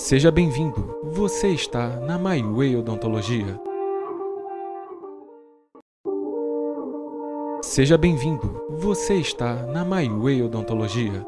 Seja bem-vindo. Você está na Maiway Odontologia. Seja bem-vindo. Você está na Maiway Odontologia.